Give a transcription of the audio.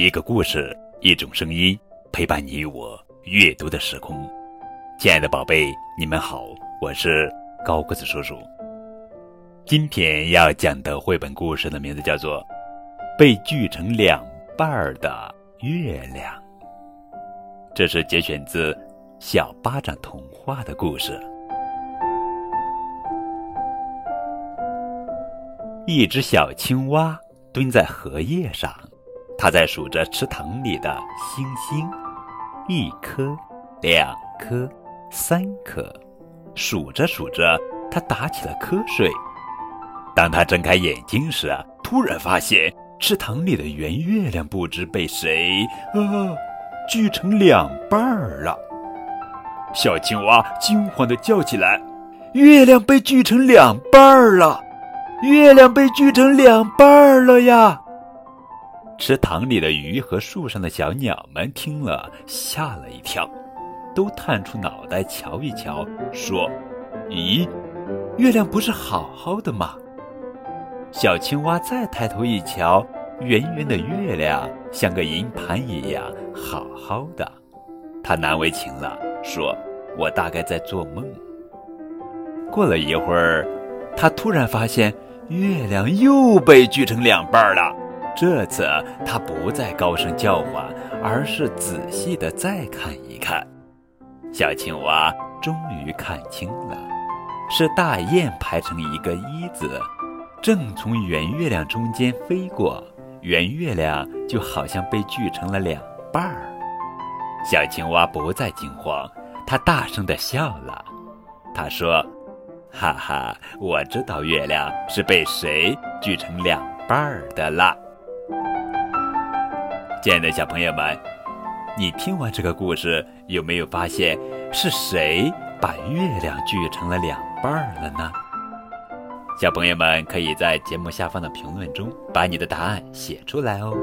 一个故事，一种声音，陪伴你我阅读的时空。亲爱的宝贝，你们好，我是高个子叔叔。今天要讲的绘本故事的名字叫做《被锯成两半的月亮》，这是节选自《小巴掌童话》的故事。一只小青蛙蹲在荷叶上，它在数着池塘里的星星，一颗，两颗，三颗，数着数着，它打起了瞌睡。当他睁开眼睛时，突然发现池塘里的圆月亮不知被谁啊锯成两半儿了。小青蛙惊慌地叫起来：“月亮被锯成两半儿了！”月亮被锯成两半儿了呀！池塘里的鱼和树上的小鸟们听了，吓了一跳，都探出脑袋瞧一瞧，说：“咦，月亮不是好好的吗？”小青蛙再抬头一瞧，圆圆的月亮像个银盘一样好好的，它难为情了，说：“我大概在做梦。”过了一会儿，它突然发现。月亮又被锯成两半了。这次他不再高声叫唤，而是仔细的再看一看。小青蛙终于看清了，是大雁排成一个一字，正从圆月亮中间飞过。圆月亮就好像被锯成了两半儿。小青蛙不再惊慌，它大声的笑了。它说。哈哈，我知道月亮是被谁锯成两半儿的啦。亲爱的小朋友们，你听完这个故事，有没有发现是谁把月亮锯成了两半儿了呢？小朋友们可以在节目下方的评论中把你的答案写出来哦。